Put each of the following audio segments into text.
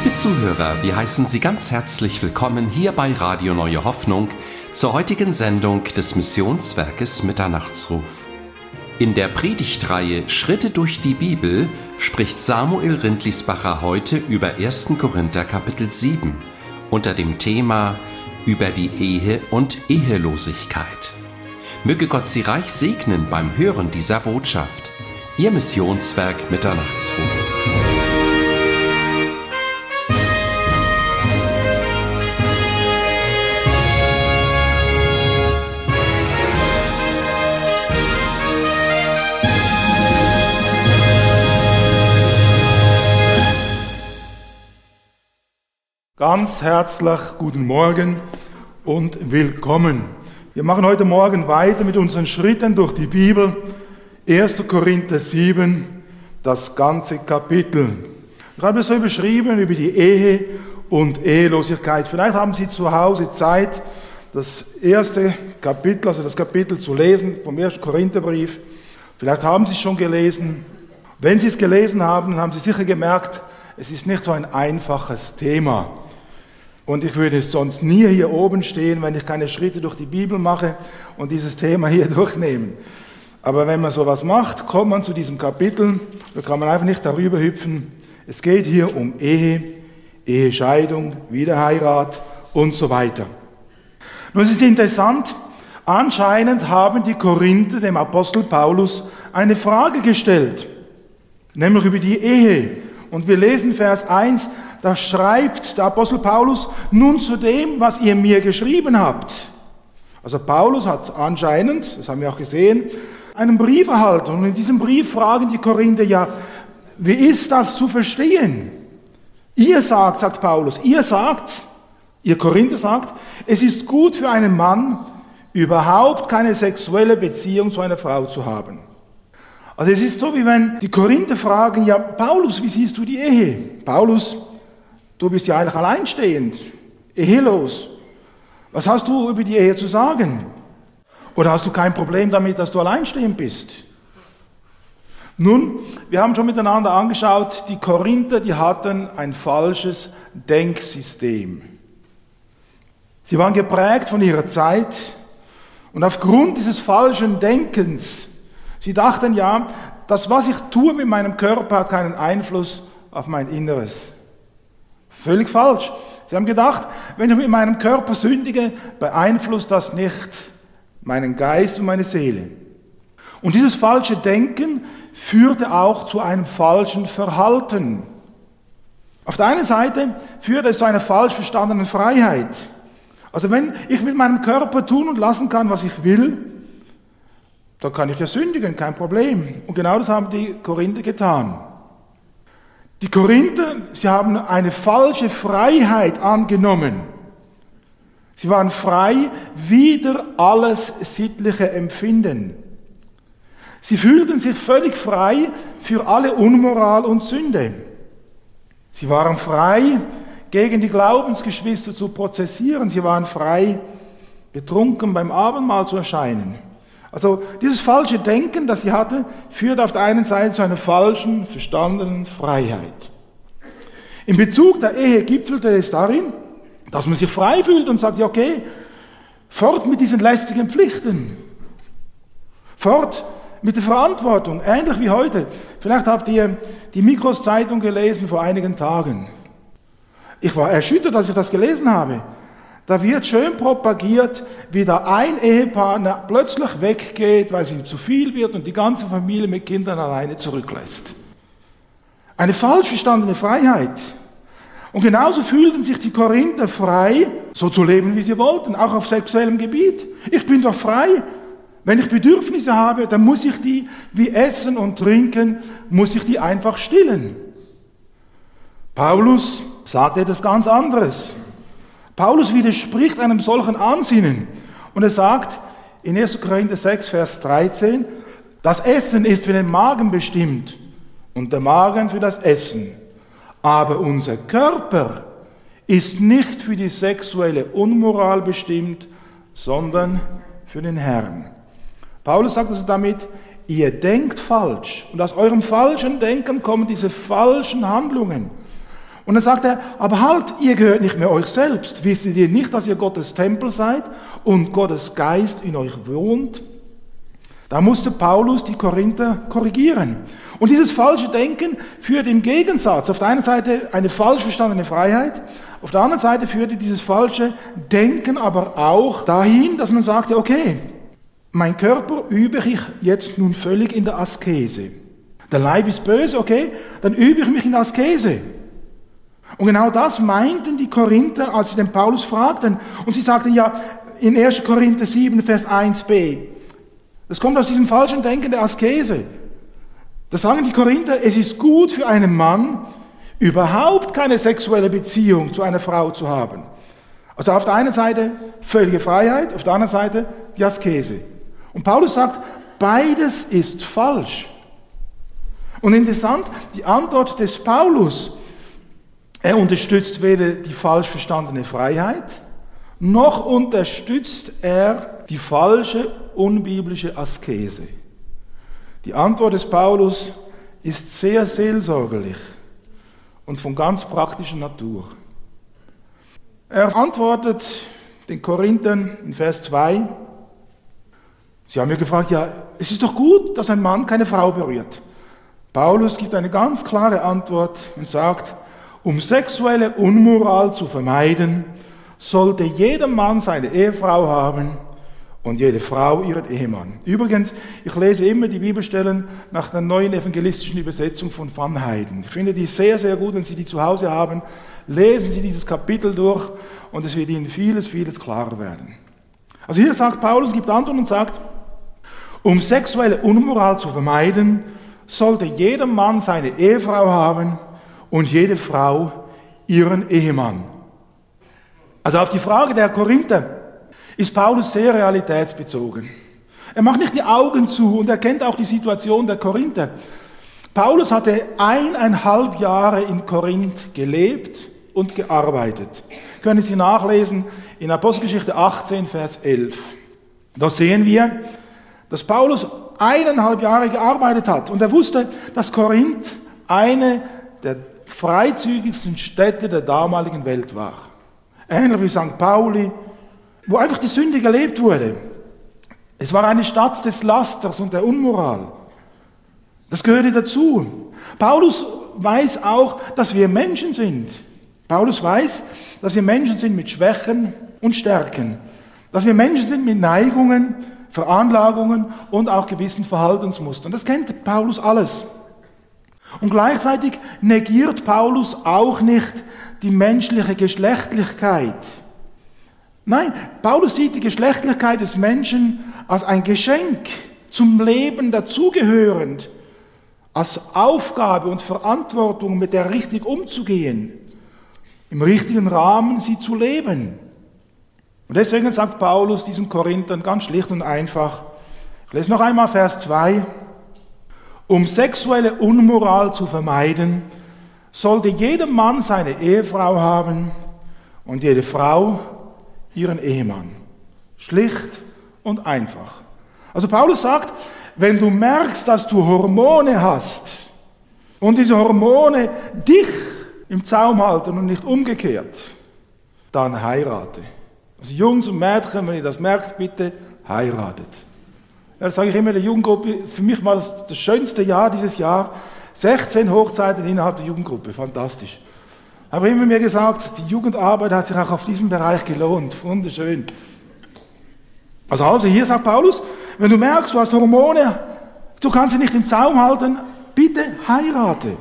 Liebe Zuhörer, wir heißen Sie ganz herzlich willkommen hier bei Radio Neue Hoffnung zur heutigen Sendung des Missionswerkes Mitternachtsruf. In der Predigtreihe Schritte durch die Bibel spricht Samuel Rindlisbacher heute über 1. Korinther Kapitel 7 unter dem Thema über die Ehe und Ehelosigkeit. Möge Gott Sie reich segnen beim Hören dieser Botschaft. Ihr Missionswerk Mitternachtsruf. Ganz herzlich guten Morgen und willkommen. Wir machen heute Morgen weiter mit unseren Schritten durch die Bibel. 1. Korinther 7, das ganze Kapitel. Ich habe es so beschrieben über die Ehe und Ehelosigkeit. Vielleicht haben Sie zu Hause Zeit, das erste Kapitel, also das Kapitel zu lesen vom 1. Korintherbrief. Vielleicht haben Sie es schon gelesen. Wenn Sie es gelesen haben, haben Sie sicher gemerkt, es ist nicht so ein einfaches Thema. Und ich würde sonst nie hier oben stehen, wenn ich keine Schritte durch die Bibel mache und dieses Thema hier durchnehmen. Aber wenn man sowas macht, kommt man zu diesem Kapitel, da kann man einfach nicht darüber hüpfen. Es geht hier um Ehe, Ehescheidung, Wiederheirat und so weiter. Nun, es ist interessant, anscheinend haben die Korinther dem Apostel Paulus eine Frage gestellt, nämlich über die Ehe. Und wir lesen Vers 1, da schreibt der Apostel Paulus nun zu dem, was ihr mir geschrieben habt. Also Paulus hat anscheinend, das haben wir auch gesehen, einen Brief erhalten. Und in diesem Brief fragen die Korinther ja, wie ist das zu verstehen? Ihr sagt, sagt Paulus, ihr sagt, ihr Korinther sagt, es ist gut für einen Mann, überhaupt keine sexuelle Beziehung zu einer Frau zu haben. Also es ist so, wie wenn die Korinther fragen, ja, Paulus, wie siehst du die Ehe? Paulus Du bist ja eigentlich alleinstehend, ehelos. Was hast du über die Ehe zu sagen? Oder hast du kein Problem damit, dass du alleinstehend bist? Nun, wir haben schon miteinander angeschaut, die Korinther, die hatten ein falsches Denksystem. Sie waren geprägt von ihrer Zeit und aufgrund dieses falschen Denkens, sie dachten ja, das, was ich tue mit meinem Körper, hat keinen Einfluss auf mein Inneres. Völlig falsch. Sie haben gedacht, wenn ich mit meinem Körper sündige, beeinflusst das nicht meinen Geist und meine Seele. Und dieses falsche Denken führte auch zu einem falschen Verhalten. Auf der einen Seite führte es zu einer falsch verstandenen Freiheit. Also wenn ich mit meinem Körper tun und lassen kann, was ich will, dann kann ich ja sündigen, kein Problem. Und genau das haben die Korinther getan. Die Korinther, sie haben eine falsche Freiheit angenommen. Sie waren frei wider alles sittliche Empfinden. Sie fühlten sich völlig frei für alle Unmoral und Sünde. Sie waren frei, gegen die Glaubensgeschwister zu prozessieren. Sie waren frei, betrunken beim Abendmahl zu erscheinen. Also dieses falsche Denken, das sie hatte, führt auf der einen Seite zu einer falschen, verstandenen Freiheit. In Bezug der Ehe gipfelte es darin, dass man sich frei fühlt und sagt, ja okay, fort mit diesen lästigen Pflichten. Fort mit der Verantwortung, ähnlich wie heute. Vielleicht habt ihr die Mikros-Zeitung gelesen vor einigen Tagen. Ich war erschüttert, als ich das gelesen habe. Da wird schön propagiert, wie da ein Ehepartner plötzlich weggeht, weil es ihm zu viel wird und die ganze Familie mit Kindern alleine zurücklässt. Eine falsch verstandene Freiheit. Und genauso fühlten sich die Korinther frei, so zu leben, wie sie wollten, auch auf sexuellem Gebiet. Ich bin doch frei. Wenn ich Bedürfnisse habe, dann muss ich die, wie Essen und Trinken, muss ich die einfach stillen. Paulus sagt etwas ganz anderes. Paulus widerspricht einem solchen Ansinnen und er sagt in 1. Korinther 6, Vers 13, das Essen ist für den Magen bestimmt und der Magen für das Essen. Aber unser Körper ist nicht für die sexuelle Unmoral bestimmt, sondern für den Herrn. Paulus sagt also damit, ihr denkt falsch und aus eurem falschen Denken kommen diese falschen Handlungen. Und dann sagt er, aber halt, ihr gehört nicht mehr euch selbst. Wisst ihr nicht, dass ihr Gottes Tempel seid und Gottes Geist in euch wohnt? Da musste Paulus die Korinther korrigieren. Und dieses falsche Denken führt im Gegensatz auf der einen Seite eine falsch verstandene Freiheit, auf der anderen Seite führte dieses falsche Denken aber auch dahin, dass man sagte, okay, mein Körper übe ich jetzt nun völlig in der Askese. Der Leib ist böse, okay, dann übe ich mich in der Askese. Und genau das meinten die Korinther, als sie den Paulus fragten. Und sie sagten ja in 1. Korinther 7, Vers 1b, das kommt aus diesem falschen Denken der Askese. Da sagen die Korinther, es ist gut für einen Mann, überhaupt keine sexuelle Beziehung zu einer Frau zu haben. Also auf der einen Seite völlige Freiheit, auf der anderen Seite die Askese. Und Paulus sagt, beides ist falsch. Und interessant, die Antwort des Paulus, er unterstützt weder die falsch verstandene Freiheit, noch unterstützt er die falsche unbiblische Askese. Die Antwort des Paulus ist sehr seelsorgerlich und von ganz praktischer Natur. Er antwortet den Korinthern in Vers 2, sie haben mir gefragt, ja, es ist doch gut, dass ein Mann keine Frau berührt. Paulus gibt eine ganz klare Antwort und sagt, um sexuelle Unmoral zu vermeiden, sollte jeder Mann seine Ehefrau haben und jede Frau ihren Ehemann. Übrigens, ich lese immer die Bibelstellen nach der neuen evangelistischen Übersetzung von Van Heiden. Ich finde die sehr, sehr gut, wenn Sie die zu Hause haben. Lesen Sie dieses Kapitel durch und es wird Ihnen vieles, vieles klarer werden. Also hier sagt Paulus, gibt Antwort und sagt, um sexuelle Unmoral zu vermeiden, sollte jeder Mann seine Ehefrau haben und jede Frau ihren Ehemann. Also auf die Frage der Korinther, ist Paulus sehr realitätsbezogen. Er macht nicht die Augen zu und er kennt auch die Situation der Korinther. Paulus hatte eineinhalb Jahre in Korinth gelebt und gearbeitet. Können Sie nachlesen in Apostelgeschichte 18, Vers 11. Da sehen wir, dass Paulus eineinhalb Jahre gearbeitet hat und er wusste, dass Korinth eine der freizügigsten Städte der damaligen Welt war. Ähnlich wie St. Pauli, wo einfach die Sünde gelebt wurde. Es war eine Stadt des Lasters und der Unmoral. Das gehörte dazu. Paulus weiß auch, dass wir Menschen sind. Paulus weiß, dass wir Menschen sind mit Schwächen und Stärken. Dass wir Menschen sind mit Neigungen, Veranlagungen und auch gewissen Verhaltensmustern. Das kennt Paulus alles. Und gleichzeitig negiert Paulus auch nicht die menschliche Geschlechtlichkeit. Nein, Paulus sieht die Geschlechtlichkeit des Menschen als ein Geschenk, zum Leben dazugehörend, als Aufgabe und Verantwortung, mit der richtig umzugehen, im richtigen Rahmen sie zu leben. Und deswegen sagt Paulus diesen Korinthern ganz schlicht und einfach, ich lese noch einmal Vers 2, um sexuelle Unmoral zu vermeiden, sollte jeder Mann seine Ehefrau haben und jede Frau ihren Ehemann. Schlicht und einfach. Also Paulus sagt, wenn du merkst, dass du Hormone hast und diese Hormone dich im Zaum halten und nicht umgekehrt, dann heirate. Also Jungs und Mädchen, wenn ihr das merkt, bitte heiratet. Ja, sage ich immer der Jugendgruppe. Für mich war das das schönste Jahr dieses Jahr. 16 Hochzeiten innerhalb der Jugendgruppe. Fantastisch. Aber immer mir gesagt, die Jugendarbeit hat sich auch auf diesem Bereich gelohnt. Wunderschön. Also, also hier sagt Paulus, wenn du merkst, du hast Hormone, du kannst sie nicht im Zaum halten, bitte heirate.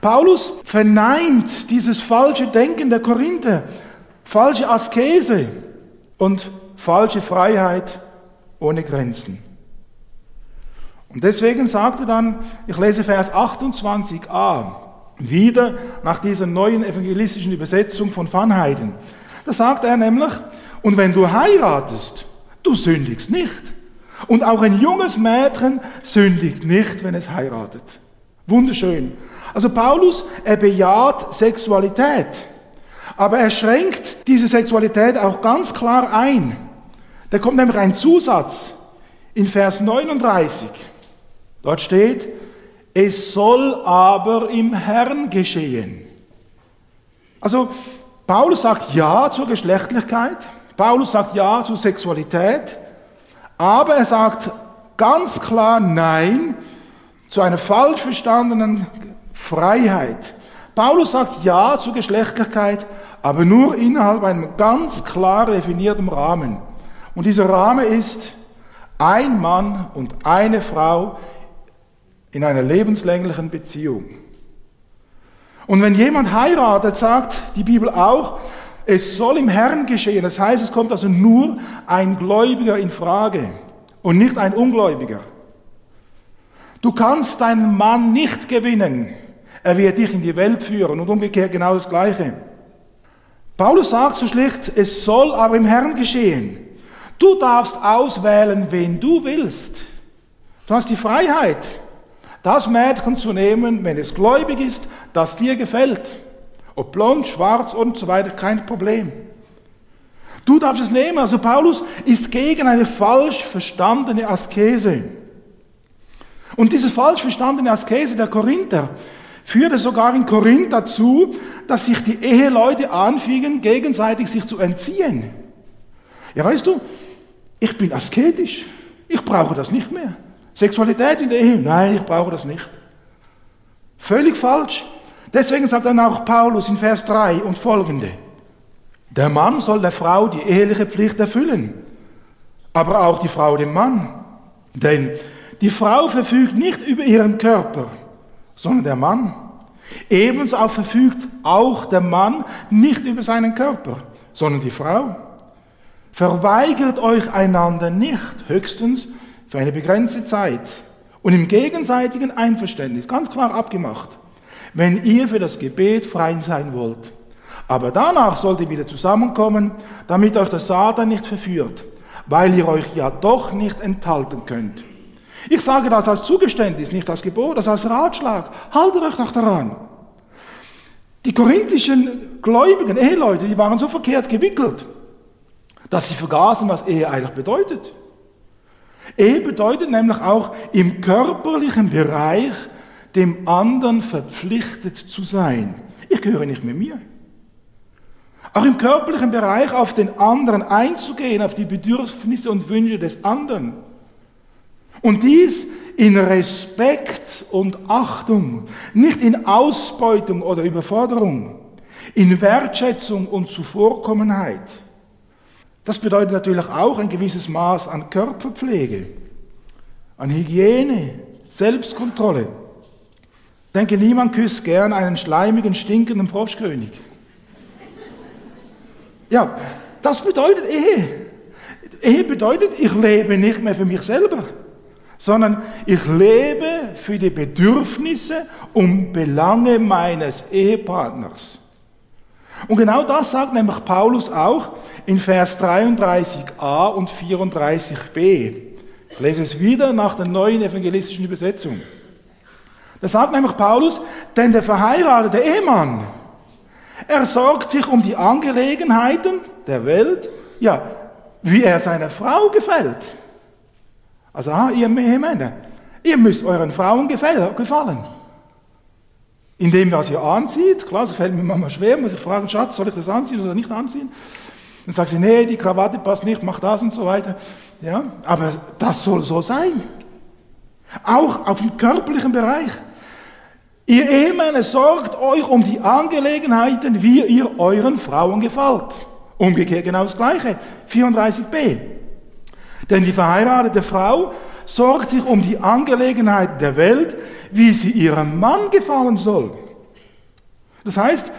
Paulus verneint dieses falsche Denken der Korinther, falsche Askese und falsche Freiheit ohne Grenzen. Und deswegen sagt er dann, ich lese Vers 28a, wieder nach dieser neuen evangelistischen Übersetzung von Van Heiden. Da sagt er nämlich, und wenn du heiratest, du sündigst nicht. Und auch ein junges Mädchen sündigt nicht, wenn es heiratet. Wunderschön. Also Paulus, er bejaht Sexualität. Aber er schränkt diese Sexualität auch ganz klar ein. Da kommt nämlich ein Zusatz in Vers 39. Dort steht, es soll aber im Herrn geschehen. Also Paulus sagt Ja zur Geschlechtlichkeit, Paulus sagt Ja zur Sexualität, aber er sagt ganz klar Nein zu einer falsch verstandenen Freiheit. Paulus sagt Ja zur Geschlechtlichkeit, aber nur innerhalb einem ganz klar definierten Rahmen. Und dieser Rahmen ist ein Mann und eine Frau in einer lebenslänglichen Beziehung. Und wenn jemand heiratet, sagt die Bibel auch, es soll im Herrn geschehen. Das heißt, es kommt also nur ein Gläubiger in Frage und nicht ein Ungläubiger. Du kannst deinen Mann nicht gewinnen. Er wird dich in die Welt führen und umgekehrt genau das Gleiche. Paulus sagt so schlicht, es soll aber im Herrn geschehen. Du darfst auswählen, wen du willst. Du hast die Freiheit, das Mädchen zu nehmen, wenn es gläubig ist, das dir gefällt. Ob blond, schwarz und so weiter, kein Problem. Du darfst es nehmen. Also Paulus ist gegen eine falsch verstandene Askese. Und diese falsch verstandene Askese der Korinther führte sogar in Korinth dazu, dass sich die Eheleute anfingen, gegenseitig sich zu entziehen. Ja, weißt du, ich bin asketisch. Ich brauche das nicht mehr. Sexualität in der Ehe? Nein, ich brauche das nicht. Völlig falsch. Deswegen sagt dann auch Paulus in Vers 3 und folgende. Der Mann soll der Frau die eheliche Pflicht erfüllen, aber auch die Frau dem Mann. Denn die Frau verfügt nicht über ihren Körper, sondern der Mann. Ebenso verfügt auch der Mann nicht über seinen Körper, sondern die Frau. Verweigert euch einander nicht, höchstens für eine begrenzte Zeit und im gegenseitigen Einverständnis, ganz klar abgemacht, wenn ihr für das Gebet frei sein wollt. Aber danach sollt ihr wieder zusammenkommen, damit euch der Satan nicht verführt, weil ihr euch ja doch nicht enthalten könnt. Ich sage das als Zugeständnis, nicht als Gebot, das als Ratschlag. Haltet euch doch daran. Die korinthischen Gläubigen, Eheleute, die waren so verkehrt gewickelt dass sie vergaßen, was Ehe eigentlich bedeutet. Ehe bedeutet nämlich auch im körperlichen Bereich dem anderen verpflichtet zu sein. Ich gehöre nicht mit mir. Auch im körperlichen Bereich auf den anderen einzugehen, auf die Bedürfnisse und Wünsche des anderen. Und dies in Respekt und Achtung, nicht in Ausbeutung oder Überforderung, in Wertschätzung und Zuvorkommenheit. Das bedeutet natürlich auch ein gewisses Maß an Körperpflege, an Hygiene, Selbstkontrolle. Ich denke, niemand küsst gern einen schleimigen, stinkenden Froschkönig. Ja, das bedeutet Ehe. Ehe bedeutet, ich lebe nicht mehr für mich selber, sondern ich lebe für die Bedürfnisse und Belange meines Ehepartners. Und genau das sagt nämlich Paulus auch in Vers 33a und 34b. Ich lese es wieder nach der neuen evangelistischen Übersetzung. Da sagt nämlich Paulus, denn der verheiratete Ehemann, er sorgt sich um die Angelegenheiten der Welt, ja, wie er seiner Frau gefällt. Also, ah, ihr Ehemänner, ihr müsst euren Frauen gefallen. In dem, was ihr anzieht, klar, das fällt mir manchmal schwer, muss ich fragen, Schatz, soll ich das anziehen oder nicht anziehen? Dann sagt sie, nee, die Krawatte passt nicht, mach das und so weiter. Ja, aber das soll so sein. Auch auf dem körperlichen Bereich. Ihr Ehemänner sorgt euch um die Angelegenheiten, wie ihr euren Frauen gefällt. Umgekehrt genau das Gleiche. 34b. Denn die verheiratete Frau sorgt sich um die Angelegenheit der Welt, wie sie ihrem Mann gefallen soll. Das heißt,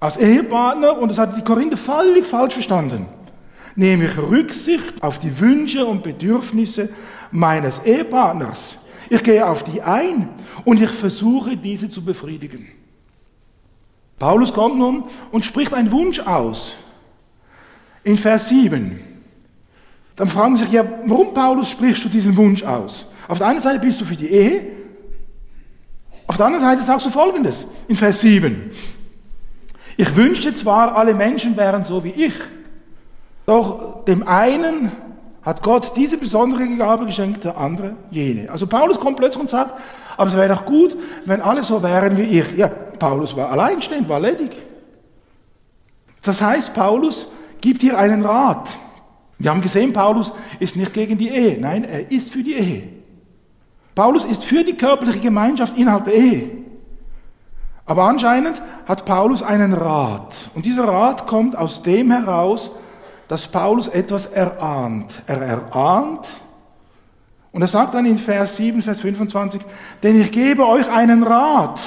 als Ehepartner, und das hat die Korinther völlig falsch verstanden, nehme ich Rücksicht auf die Wünsche und Bedürfnisse meines Ehepartners. Ich gehe auf die ein und ich versuche, diese zu befriedigen. Paulus kommt nun und spricht einen Wunsch aus. In Vers 7. Dann fragen Sie sich, ja, warum Paulus sprichst du diesen Wunsch aus? Auf der einen Seite bist du für die Ehe, auf der anderen Seite sagst du Folgendes in Vers 7. Ich wünschte zwar, alle Menschen wären so wie ich, doch dem einen hat Gott diese besondere Gabe geschenkt, der andere jene. Also Paulus kommt plötzlich und sagt, aber es wäre doch gut, wenn alle so wären wie ich. Ja, Paulus war alleinstehend, war ledig. Das heißt, Paulus gibt hier einen Rat. Wir haben gesehen, Paulus ist nicht gegen die Ehe. Nein, er ist für die Ehe. Paulus ist für die körperliche Gemeinschaft innerhalb der Ehe. Aber anscheinend hat Paulus einen Rat. Und dieser Rat kommt aus dem heraus, dass Paulus etwas erahnt. Er erahnt, und er sagt dann in Vers 7, Vers 25, denn ich gebe euch einen Rat.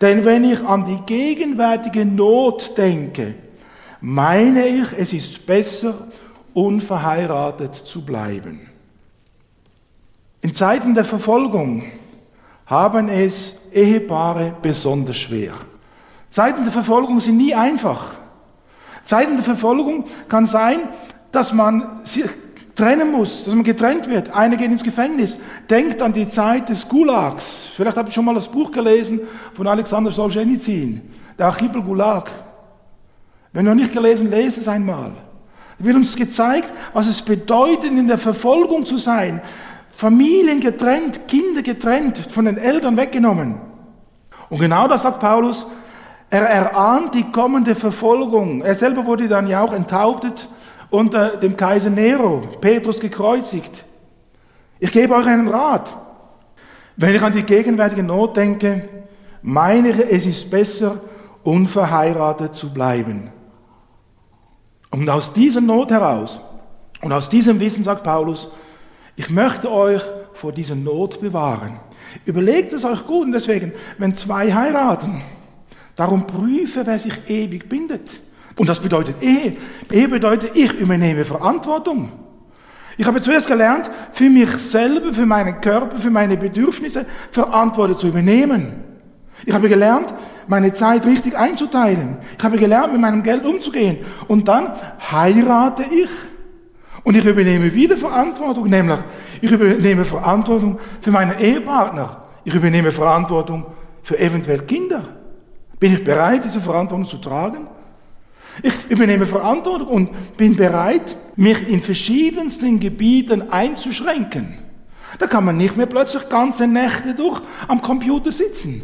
Denn wenn ich an die gegenwärtige Not denke, meine ich, es ist besser, unverheiratet zu bleiben. In Zeiten der Verfolgung haben es Ehepaare besonders schwer. Zeiten der Verfolgung sind nie einfach. Zeiten der Verfolgung kann sein, dass man sich trennen muss, dass man getrennt wird. Einer geht ins Gefängnis. Denkt an die Zeit des Gulags. Vielleicht habt ihr schon mal das Buch gelesen von Alexander Solzhenitsyn, der Archipel Gulag. Wenn noch nicht gelesen, lese es einmal. Wird uns gezeigt, was es bedeutet, in der Verfolgung zu sein. Familien getrennt, Kinder getrennt, von den Eltern weggenommen. Und genau das sagt Paulus. Er erahnt die kommende Verfolgung. Er selber wurde dann ja auch enthauptet unter dem Kaiser Nero, Petrus gekreuzigt. Ich gebe euch einen Rat. Wenn ich an die gegenwärtige Not denke, meine ich, es ist besser, unverheiratet zu bleiben. Und aus dieser Not heraus und aus diesem Wissen sagt Paulus, ich möchte euch vor dieser Not bewahren. Überlegt es euch gut und deswegen, wenn zwei heiraten, darum prüfe, wer sich ewig bindet. Und das bedeutet Ehe. Ehe bedeutet, ich übernehme Verantwortung. Ich habe zuerst gelernt, für mich selber, für meinen Körper, für meine Bedürfnisse Verantwortung zu übernehmen. Ich habe gelernt, meine Zeit richtig einzuteilen. Ich habe gelernt, mit meinem Geld umzugehen. Und dann heirate ich und ich übernehme wieder Verantwortung, nämlich ich übernehme Verantwortung für meinen Ehepartner. Ich übernehme Verantwortung für eventuell Kinder. Bin ich bereit, diese Verantwortung zu tragen? Ich übernehme Verantwortung und bin bereit, mich in verschiedensten Gebieten einzuschränken. Da kann man nicht mehr plötzlich ganze Nächte durch am Computer sitzen.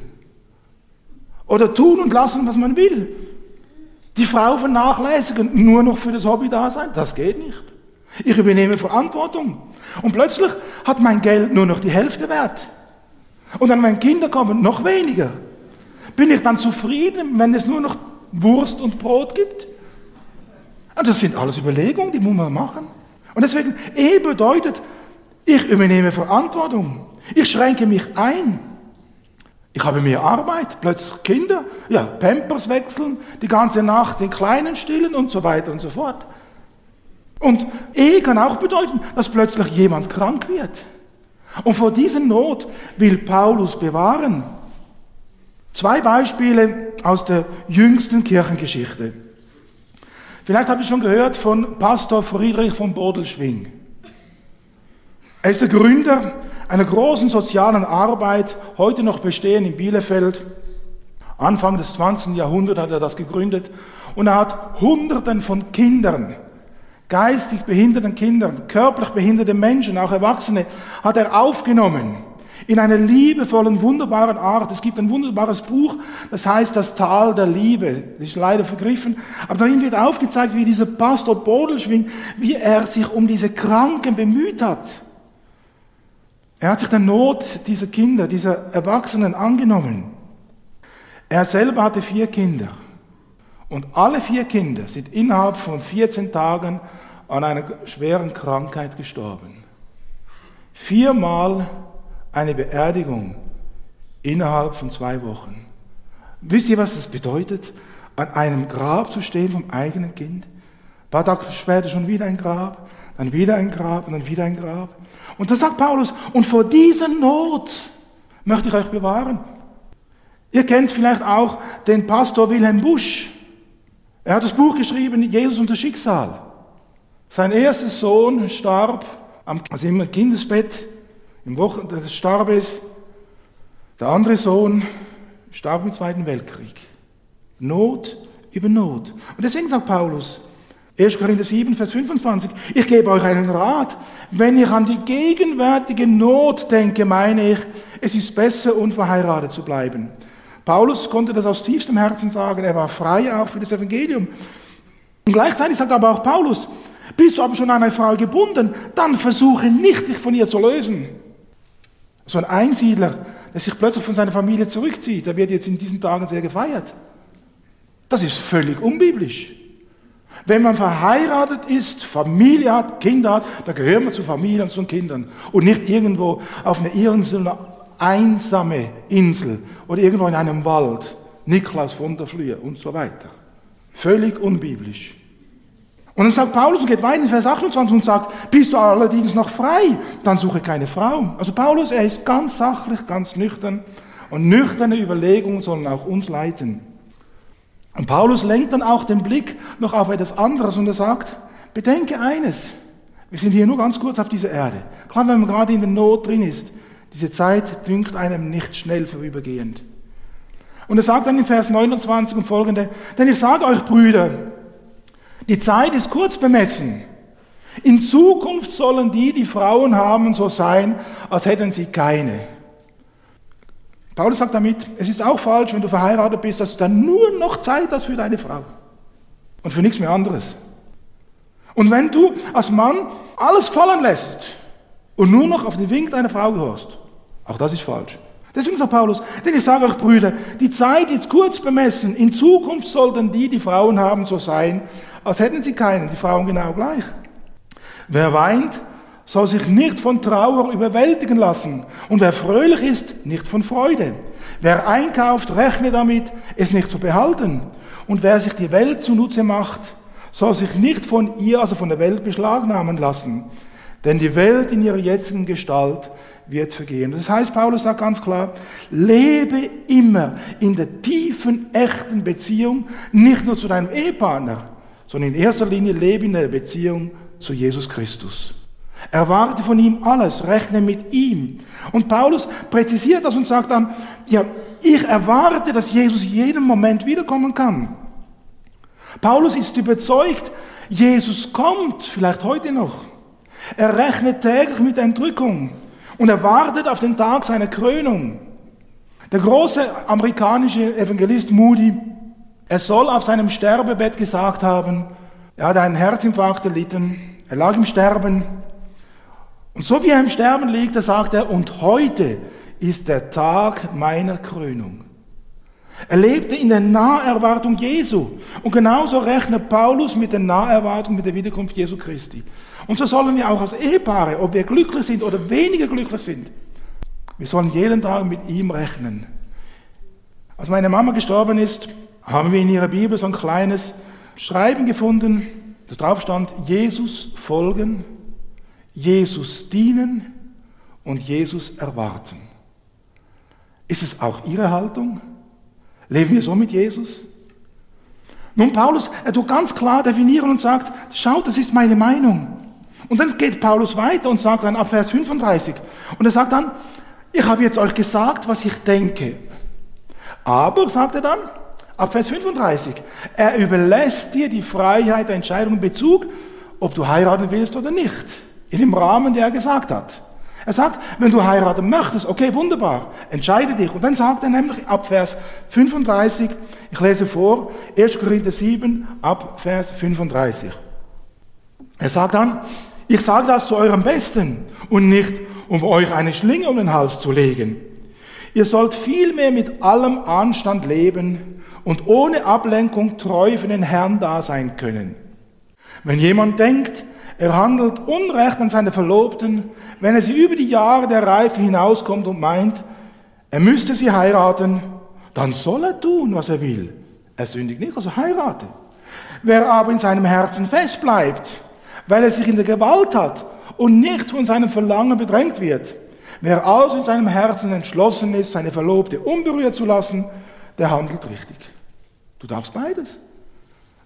Oder tun und lassen, was man will. Die Frau vernachlässigen, nur noch für das Hobby da sein, das geht nicht. Ich übernehme Verantwortung. Und plötzlich hat mein Geld nur noch die Hälfte wert. Und dann meine Kinder kommen noch weniger. Bin ich dann zufrieden, wenn es nur noch Wurst und Brot gibt? Und das sind alles Überlegungen, die muss man machen. Und deswegen, Ehe bedeutet, ich übernehme Verantwortung. Ich schränke mich ein. Ich habe mehr Arbeit, plötzlich Kinder, ja, Pampers wechseln, die ganze Nacht den Kleinen stillen und so weiter und so fort. Und Ehe kann auch bedeuten, dass plötzlich jemand krank wird. Und vor dieser Not will Paulus bewahren. Zwei Beispiele aus der jüngsten Kirchengeschichte. Vielleicht habt ihr schon gehört von Pastor Friedrich von Bodelschwing. Er ist der Gründer einer großen sozialen Arbeit, heute noch bestehen in Bielefeld. Anfang des 20. Jahrhunderts hat er das gegründet und er hat Hunderten von Kindern, geistig behinderten Kindern, körperlich behinderte Menschen, auch Erwachsene, hat er aufgenommen in einer liebevollen, wunderbaren Art. Es gibt ein wunderbares Buch, das heißt Das Tal der Liebe. Das ist leider vergriffen. Aber darin wird aufgezeigt, wie dieser Pastor Bodelschwing, wie er sich um diese Kranken bemüht hat. Er hat sich der Not dieser Kinder, dieser Erwachsenen angenommen. Er selber hatte vier Kinder. Und alle vier Kinder sind innerhalb von 14 Tagen an einer schweren Krankheit gestorben. Viermal eine Beerdigung innerhalb von zwei Wochen. Wisst ihr, was das bedeutet, an einem Grab zu stehen vom eigenen Kind? Ein paar Tage später schon wieder ein Grab, dann wieder ein Grab und dann wieder ein Grab. Und da sagt Paulus, und vor dieser Not möchte ich euch bewahren. Ihr kennt vielleicht auch den Pastor Wilhelm Busch. Er hat das Buch geschrieben, Jesus und das Schicksal. Sein erster Sohn starb am, also im Kindesbett im Wochen des Starbes. Der andere Sohn starb im Zweiten Weltkrieg. Not über Not. Und deswegen sagt Paulus, 1. Korinther 7, Vers 25, ich gebe euch einen Rat. Wenn ich an die gegenwärtige Not denke, meine ich, es ist besser, unverheiratet zu bleiben. Paulus konnte das aus tiefstem Herzen sagen. Er war frei auch für das Evangelium. Und gleichzeitig sagt aber auch Paulus, bist du aber schon an eine Frau gebunden, dann versuche nicht, dich von ihr zu lösen. So ein Einsiedler, der sich plötzlich von seiner Familie zurückzieht, der wird jetzt in diesen Tagen sehr gefeiert. Das ist völlig unbiblisch. Wenn man verheiratet ist, Familie hat, Kinder hat, dann gehört man zu Familie und zu Kindern und nicht irgendwo auf einer Insel, eine einsame Insel oder irgendwo in einem Wald, Niklaus von der Flühe und so weiter. Völlig unbiblisch. Und dann sagt Paulus und geht weiter in Vers 28 und sagt, bist du allerdings noch frei, dann suche keine Frau. Also Paulus, er ist ganz sachlich, ganz nüchtern und nüchterne Überlegungen sollen auch uns leiten. Und Paulus lenkt dann auch den Blick noch auf etwas anderes und er sagt, bedenke eines, wir sind hier nur ganz kurz auf dieser Erde. Klar, wenn man gerade in der Not drin ist, diese Zeit dünkt einem nicht schnell vorübergehend. Und er sagt dann in Vers 29 und folgende, denn ich sage euch Brüder, die Zeit ist kurz bemessen. In Zukunft sollen die, die Frauen haben, so sein, als hätten sie keine. Paulus sagt damit, es ist auch falsch, wenn du verheiratet bist, dass du dann nur noch Zeit hast für deine Frau und für nichts mehr anderes. Und wenn du als Mann alles fallen lässt und nur noch auf den Wink deiner Frau gehorst, auch das ist falsch. Deswegen sagt Paulus, denn ich sage euch Brüder, die Zeit ist kurz bemessen, in Zukunft sollten die, die Frauen haben, so sein, als hätten sie keinen, die Frauen genau gleich. Wer weint, soll sich nicht von Trauer überwältigen lassen. Und wer fröhlich ist, nicht von Freude. Wer einkauft, rechne damit, es nicht zu behalten. Und wer sich die Welt zunutze macht, soll sich nicht von ihr, also von der Welt, beschlagnahmen lassen. Denn die Welt in ihrer jetzigen Gestalt wird vergehen. Das heißt, Paulus sagt ganz klar, lebe immer in der tiefen, echten Beziehung, nicht nur zu deinem Ehepartner, sondern in erster Linie lebe in der Beziehung zu Jesus Christus. Erwarte von ihm alles, rechne mit ihm. Und Paulus präzisiert das und sagt dann, ja, ich erwarte, dass Jesus jeden Moment wiederkommen kann. Paulus ist überzeugt, Jesus kommt, vielleicht heute noch. Er rechnet täglich mit Entrückung und er wartet auf den Tag seiner Krönung. Der große amerikanische Evangelist Moody er soll auf seinem Sterbebett gesagt haben, er hat einen Herzinfarkt erlitten, er lag im Sterben. Und so wie er im Sterben liegt, da sagt er, und heute ist der Tag meiner Krönung. Er lebte in der Naherwartung Jesu. Und genauso rechnet Paulus mit der Naherwartung, mit der Wiederkunft Jesu Christi. Und so sollen wir auch als Ehepaare, ob wir glücklich sind oder weniger glücklich sind, wir sollen jeden Tag mit ihm rechnen. Als meine Mama gestorben ist, haben wir in ihrer Bibel so ein kleines Schreiben gefunden, da drauf stand, Jesus folgen, Jesus dienen und Jesus erwarten. Ist es auch Ihre Haltung? Leben wir so mit Jesus? Nun, Paulus, er tut ganz klar definieren und sagt, schaut, das ist meine Meinung. Und dann geht Paulus weiter und sagt dann ab Vers 35, und er sagt dann, ich habe jetzt euch gesagt, was ich denke. Aber, sagt er dann, Ab Vers 35. Er überlässt dir die Freiheit der Entscheidung in Bezug, ob du heiraten willst oder nicht. In dem Rahmen, der er gesagt hat. Er sagt, wenn du heiraten möchtest, okay, wunderbar, entscheide dich. Und dann sagt er nämlich ab Vers 35, ich lese vor, 1. Korinther 7, ab Vers 35. Er sagt dann, ich sage das zu eurem Besten und nicht, um euch eine Schlinge um den Hals zu legen. Ihr sollt vielmehr mit allem Anstand leben, und ohne Ablenkung treu für den Herrn da sein können. Wenn jemand denkt, er handelt Unrecht an seine Verlobten, wenn er sie über die Jahre der Reife hinauskommt und meint, er müsste sie heiraten, dann soll er tun, was er will. Er sündigt nicht, also heirate. Wer aber in seinem Herzen fest bleibt, weil er sich in der Gewalt hat und nicht von seinem Verlangen bedrängt wird, wer also in seinem Herzen entschlossen ist, seine Verlobte unberührt zu lassen, der handelt richtig. Du darfst beides.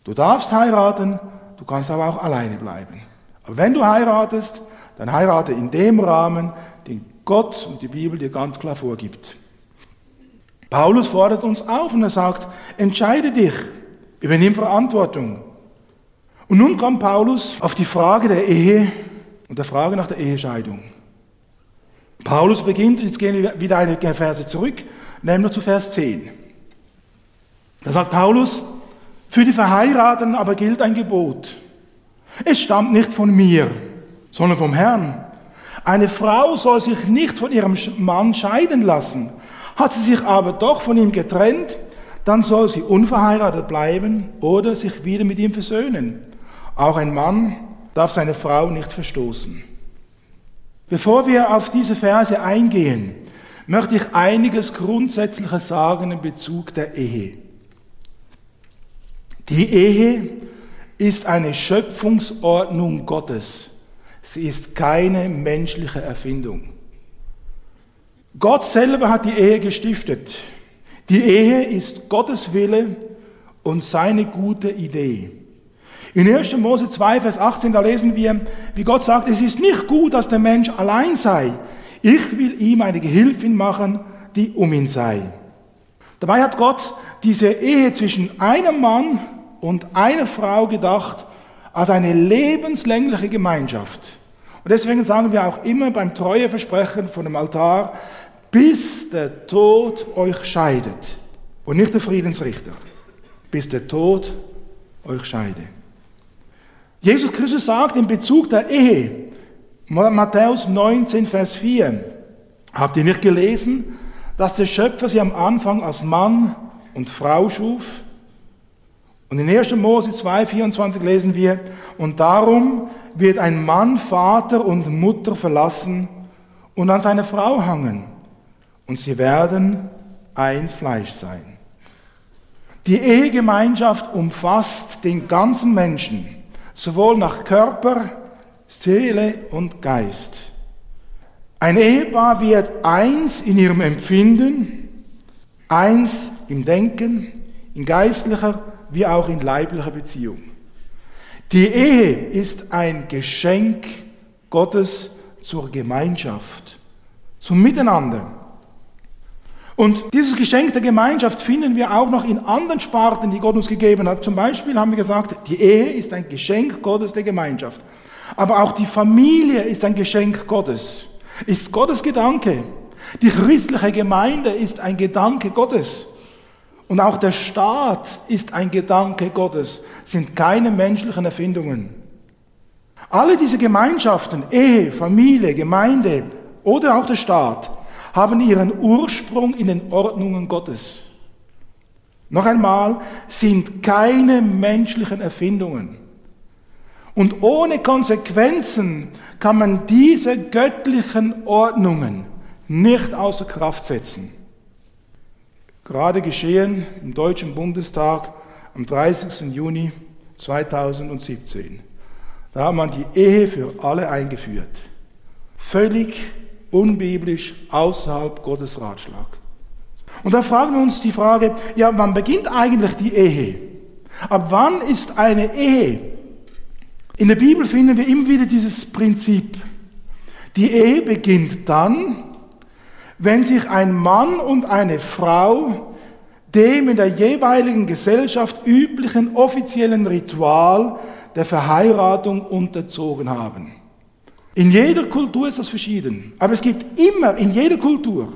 Du darfst heiraten, du kannst aber auch alleine bleiben. Aber wenn du heiratest, dann heirate in dem Rahmen, den Gott und die Bibel dir ganz klar vorgibt. Paulus fordert uns auf und er sagt, entscheide dich, übernimm Verantwortung. Und nun kommt Paulus auf die Frage der Ehe und der Frage nach der Ehescheidung. Paulus beginnt, jetzt gehen wir wieder einige Verse zurück, nämlich zu Vers 10. Da sagt Paulus, Für die Verheirateten aber gilt ein Gebot. Es stammt nicht von mir, sondern vom Herrn. Eine Frau soll sich nicht von ihrem Mann scheiden lassen. Hat sie sich aber doch von ihm getrennt, dann soll sie unverheiratet bleiben oder sich wieder mit ihm versöhnen. Auch ein Mann darf seine Frau nicht verstoßen. Bevor wir auf diese Verse eingehen, möchte ich einiges Grundsätzliches sagen in Bezug der Ehe. Die Ehe ist eine Schöpfungsordnung Gottes. Sie ist keine menschliche Erfindung. Gott selber hat die Ehe gestiftet. Die Ehe ist Gottes Wille und seine gute Idee. In 1. Mose 2, Vers 18, da lesen wir, wie Gott sagt, es ist nicht gut, dass der Mensch allein sei. Ich will ihm eine Gehilfin machen, die um ihn sei. Dabei hat Gott diese Ehe zwischen einem Mann und einer Frau gedacht als eine lebenslängliche Gemeinschaft. Und deswegen sagen wir auch immer beim Treueversprechen von dem Altar, bis der Tod euch scheidet. Und nicht der Friedensrichter. Bis der Tod euch scheide. Jesus Christus sagt in Bezug der Ehe, Matthäus 19, Vers 4, habt ihr nicht gelesen, dass der Schöpfer sie am Anfang als Mann und Frau schuf? Und in 1. Mose 2, 24 lesen wir, und darum wird ein Mann Vater und Mutter verlassen und an seine Frau hangen, und sie werden ein Fleisch sein. Die Ehegemeinschaft umfasst den ganzen Menschen sowohl nach Körper, Seele und Geist. Ein Ehepaar wird eins in ihrem Empfinden, eins im Denken, in geistlicher wie auch in leiblicher Beziehung. Die Ehe ist ein Geschenk Gottes zur Gemeinschaft, zum Miteinander. Und dieses Geschenk der Gemeinschaft finden wir auch noch in anderen Sparten, die Gott uns gegeben hat. Zum Beispiel haben wir gesagt, die Ehe ist ein Geschenk Gottes der Gemeinschaft. Aber auch die Familie ist ein Geschenk Gottes. Ist Gottes Gedanke. Die christliche Gemeinde ist ein Gedanke Gottes. Und auch der Staat ist ein Gedanke Gottes, sind keine menschlichen Erfindungen. Alle diese Gemeinschaften, Ehe, Familie, Gemeinde oder auch der Staat, haben ihren Ursprung in den Ordnungen Gottes. Noch einmal, sind keine menschlichen Erfindungen. Und ohne Konsequenzen kann man diese göttlichen Ordnungen nicht außer Kraft setzen. Gerade geschehen im Deutschen Bundestag am 30. Juni 2017. Da hat man die Ehe für alle eingeführt. Völlig unbiblisch, außerhalb Gottes Ratschlag. Und da fragen wir uns die Frage, ja, wann beginnt eigentlich die Ehe? Ab wann ist eine Ehe? In der Bibel finden wir immer wieder dieses Prinzip. Die Ehe beginnt dann, wenn sich ein Mann und eine Frau dem in der jeweiligen Gesellschaft üblichen offiziellen Ritual der Verheiratung unterzogen haben. In jeder Kultur ist das verschieden. Aber es gibt immer, in jeder Kultur,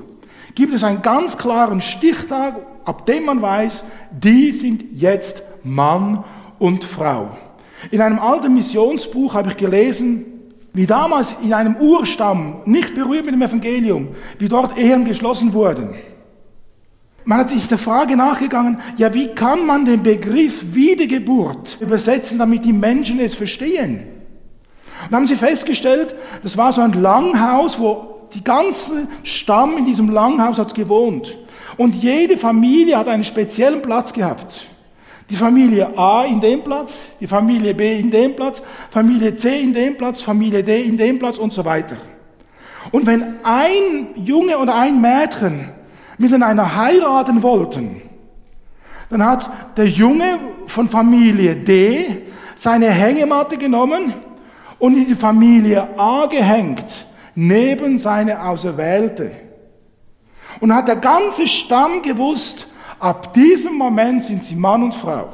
gibt es einen ganz klaren Stichtag, ab dem man weiß, die sind jetzt Mann und Frau. In einem alten Missionsbuch habe ich gelesen, wie damals in einem Urstamm, nicht berührt mit dem Evangelium, wie dort Ehen geschlossen wurden. Man ist der Frage nachgegangen, ja, wie kann man den Begriff Wiedergeburt übersetzen, damit die Menschen es verstehen? Und haben sie festgestellt, das war so ein Langhaus, wo die ganze Stamm in diesem Langhaus hat gewohnt. Und jede Familie hat einen speziellen Platz gehabt. Die Familie A in dem Platz, die Familie B in dem Platz, Familie C in dem Platz, Familie D in dem Platz und so weiter. Und wenn ein Junge oder ein Mädchen miteinander heiraten wollten, dann hat der Junge von Familie D seine Hängematte genommen und in die Familie A gehängt, neben seine Auserwählte. Und hat der ganze Stamm gewusst, ab diesem Moment sind sie Mann und Frau.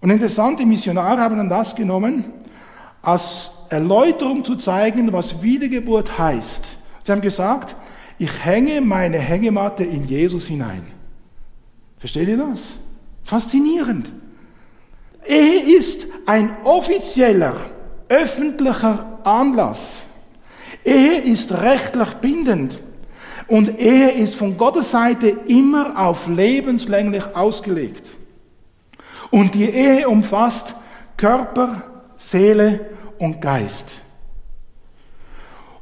Und interessante Missionare haben dann das genommen, als Erläuterung zu zeigen, was Wiedergeburt heißt. Sie haben gesagt, ich hänge meine Hängematte in Jesus hinein. Versteht ihr das? Faszinierend. Ehe ist ein offizieller, öffentlicher Anlass. Ehe ist rechtlich bindend. Und Ehe ist von Gottes Seite immer auf lebenslänglich ausgelegt. Und die Ehe umfasst Körper, Seele und Geist.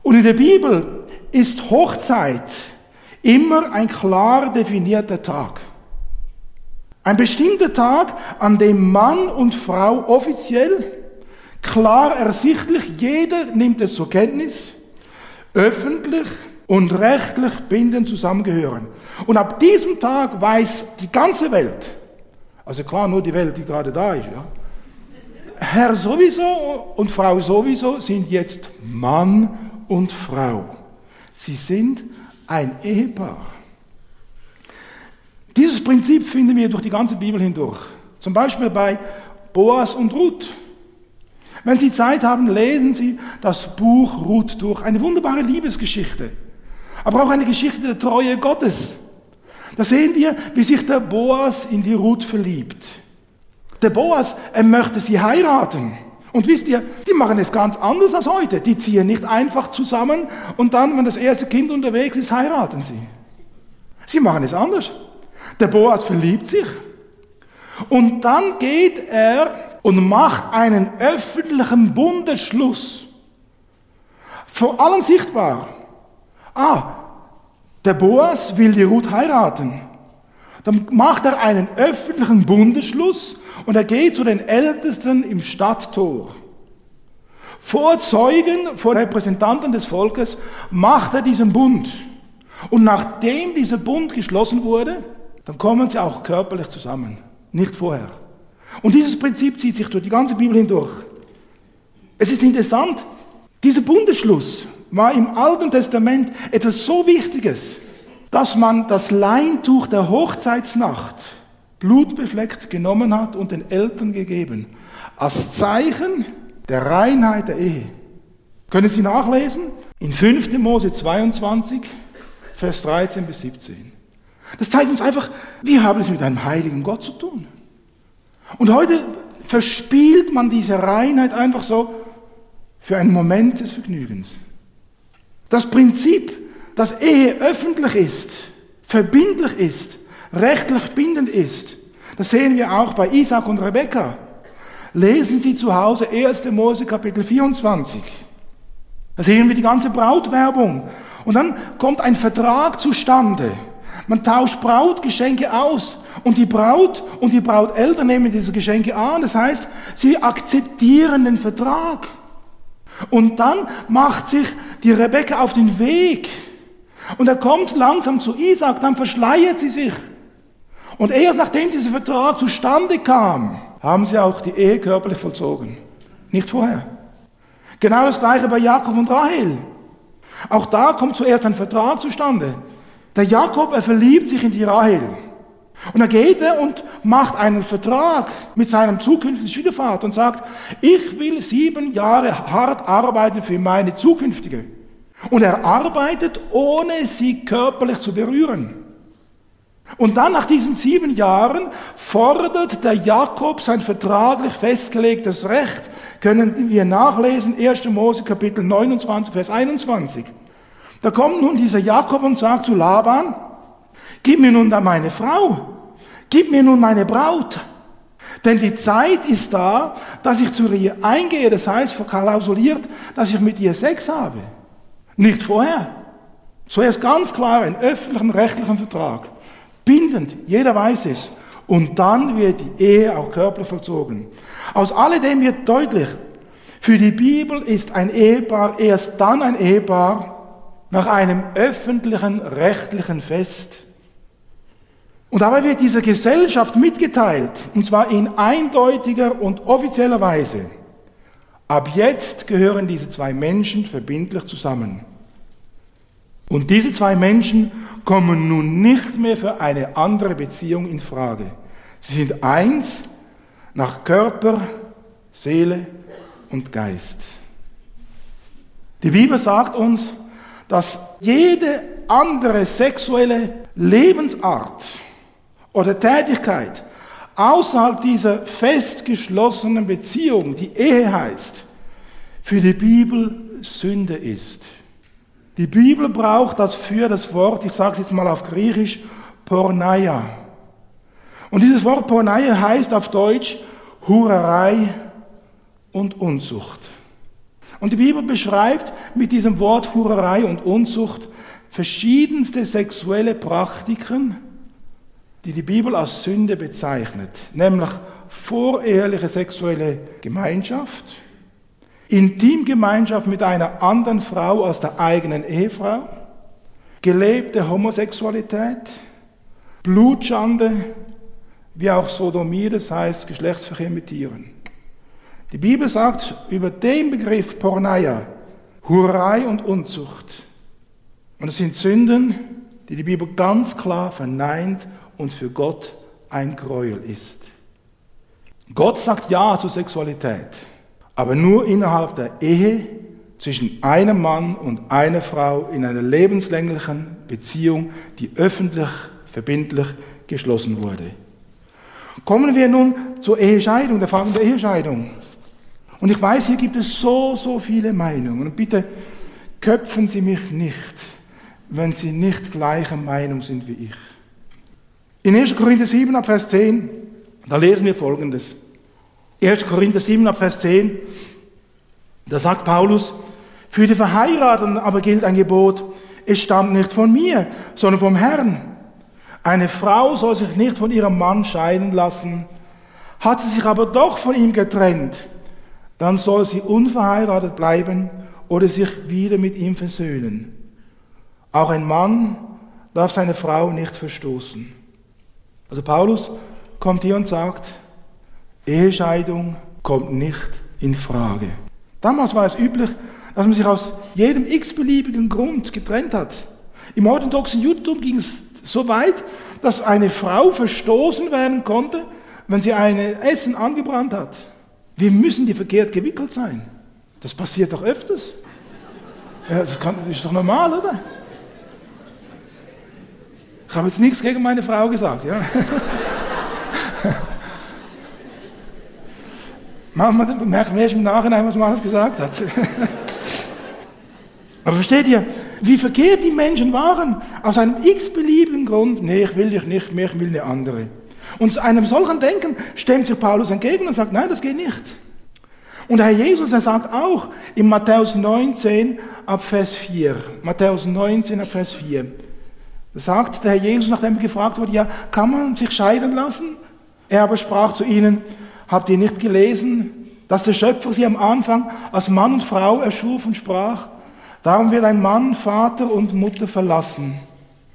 Und in der Bibel ist Hochzeit immer ein klar definierter Tag. Ein bestimmter Tag, an dem Mann und Frau offiziell, klar ersichtlich, jeder nimmt es zur Kenntnis, öffentlich und rechtlich bindend zusammengehören. Und ab diesem Tag weiß die ganze Welt, also klar nur die Welt, die gerade da ist, ja, Herr sowieso und Frau sowieso sind jetzt Mann und Frau. Sie sind ein Ehepaar. Dieses Prinzip finden wir durch die ganze Bibel hindurch. Zum Beispiel bei Boas und Ruth. Wenn Sie Zeit haben, lesen Sie das Buch Ruth durch. Eine wunderbare Liebesgeschichte. Aber auch eine Geschichte der Treue Gottes. Da sehen wir, wie sich der Boas in die Ruth verliebt. Der Boas, er möchte sie heiraten. Und wisst ihr, die machen es ganz anders als heute. Die ziehen nicht einfach zusammen und dann, wenn das erste Kind unterwegs ist, heiraten sie. Sie machen es anders. Der Boas verliebt sich und dann geht er und macht einen öffentlichen Bundesschluss. Vor allen sichtbar. Ah, der Boas will die Ruth heiraten. Dann macht er einen öffentlichen Bundesschluss und er geht zu den Ältesten im Stadttor. Vor Zeugen, vor Repräsentanten des Volkes macht er diesen Bund. Und nachdem dieser Bund geschlossen wurde, dann kommen sie auch körperlich zusammen, nicht vorher. Und dieses Prinzip zieht sich durch die ganze Bibel hindurch. Es ist interessant, dieser Bundesschluss war im Alten Testament etwas so Wichtiges, dass man das Leintuch der Hochzeitsnacht blutbefleckt genommen hat und den Eltern gegeben, als Zeichen der Reinheit der Ehe. Können Sie nachlesen? In 5. Mose 22, Vers 13 bis 17. Das zeigt uns einfach, wir haben es mit einem heiligen Gott zu tun. Und heute verspielt man diese Reinheit einfach so für einen Moment des Vergnügens. Das Prinzip, dass Ehe öffentlich ist, verbindlich ist, rechtlich bindend ist, das sehen wir auch bei Isaac und Rebekka. Lesen Sie zu Hause 1. Mose Kapitel 24. Da sehen wir die ganze Brautwerbung. Und dann kommt ein Vertrag zustande. Man tauscht Brautgeschenke aus und die Braut und die Brauteltern nehmen diese Geschenke an. Das heißt, sie akzeptieren den Vertrag. Und dann macht sich die Rebecca auf den Weg. Und er kommt langsam zu Isaac, dann verschleiert sie sich. Und erst nachdem dieser Vertrag zustande kam, haben sie auch die Ehe körperlich vollzogen. Nicht vorher. Genau das gleiche bei Jakob und Rahel. Auch da kommt zuerst ein Vertrag zustande. Der Jakob, er verliebt sich in die Rahel. Und dann geht er und macht einen Vertrag mit seinem zukünftigen Schwiegervater und sagt, ich will sieben Jahre hart arbeiten für meine zukünftige. Und er arbeitet, ohne sie körperlich zu berühren. Und dann nach diesen sieben Jahren fordert der Jakob sein vertraglich festgelegtes Recht. Können wir nachlesen, 1. Mose Kapitel 29, Vers 21. Da kommt nun dieser Jakob und sagt zu Laban, gib mir nun da meine Frau, gib mir nun meine Braut. Denn die Zeit ist da, dass ich zu ihr eingehe, das heißt verklausuliert, dass ich mit ihr Sex habe. Nicht vorher. Zuerst ganz klar einen öffentlichen rechtlichen Vertrag. Bindend, jeder weiß es. Und dann wird die Ehe auch körperlich vollzogen. Aus alledem wird deutlich, für die Bibel ist ein Ehepaar erst dann ein Ehepaar, nach einem öffentlichen rechtlichen Fest. Und dabei wird dieser Gesellschaft mitgeteilt, und zwar in eindeutiger und offizieller Weise. Ab jetzt gehören diese zwei Menschen verbindlich zusammen. Und diese zwei Menschen kommen nun nicht mehr für eine andere Beziehung in Frage. Sie sind eins nach Körper, Seele und Geist. Die Bibel sagt uns, dass jede andere sexuelle Lebensart oder Tätigkeit außerhalb dieser festgeschlossenen Beziehung, die Ehe heißt, für die Bibel Sünde ist. Die Bibel braucht das für das Wort, ich sage es jetzt mal auf Griechisch, Porneia. Und dieses Wort Porneia heißt auf Deutsch Hurerei und Unzucht. Und die Bibel beschreibt mit diesem Wort Hurerei und Unzucht verschiedenste sexuelle Praktiken, die die Bibel als Sünde bezeichnet, nämlich voreheliche sexuelle Gemeinschaft, Intimgemeinschaft mit einer anderen Frau als der eigenen Ehefrau, gelebte Homosexualität, Blutschande, wie auch Sodomie, das heißt Geschlechtsverkehr mit Tieren. Die Bibel sagt über den Begriff Porneia, Hurerei und Unzucht. Und es sind Sünden, die die Bibel ganz klar verneint und für Gott ein Gräuel ist. Gott sagt Ja zur Sexualität, aber nur innerhalb der Ehe zwischen einem Mann und einer Frau in einer lebenslänglichen Beziehung, die öffentlich, verbindlich geschlossen wurde. Kommen wir nun zur Ehescheidung, der Frage der Ehescheidung. Und ich weiß, hier gibt es so, so viele Meinungen. Und bitte köpfen Sie mich nicht, wenn Sie nicht gleicher Meinung sind wie ich. In 1. Korinther 7 ab Vers 10, da lesen wir Folgendes. 1. Korinther 7 ab Vers 10, da sagt Paulus, für die Verheirateten aber gilt ein Gebot, es stammt nicht von mir, sondern vom Herrn. Eine Frau soll sich nicht von ihrem Mann scheiden lassen. Hat sie sich aber doch von ihm getrennt, dann soll sie unverheiratet bleiben oder sich wieder mit ihm versöhnen. Auch ein Mann darf seine Frau nicht verstoßen. Also Paulus kommt hier und sagt, Ehescheidung kommt nicht in Frage. Damals war es üblich, dass man sich aus jedem x-beliebigen Grund getrennt hat. Im orthodoxen Judentum ging es so weit, dass eine Frau verstoßen werden konnte, wenn sie ein Essen angebrannt hat. Wir müssen die verkehrt gewickelt sein. Das passiert doch öfters. Ja, das, das ist doch normal, oder? Ich habe jetzt nichts gegen meine Frau gesagt, ja. Manchmal merkt man erst im Nachhinein, was man alles gesagt hat. Aber versteht ihr, wie verkehrt die Menschen waren? Aus einem x-beliebigen Grund, nee, ich will dich nicht mehr, ich will eine andere. Und einem solchen Denken stemmt sich Paulus entgegen und sagt, nein, das geht nicht. Und Herr Jesus, er sagt auch in Matthäus 19 ab Vers 4, Matthäus 19 ab Vers 4, da sagt der Herr Jesus, nachdem er gefragt wurde, ja, kann man sich scheiden lassen? Er aber sprach zu ihnen, habt ihr nicht gelesen, dass der Schöpfer sie am Anfang als Mann und Frau erschuf und sprach, darum wird ein Mann Vater und Mutter verlassen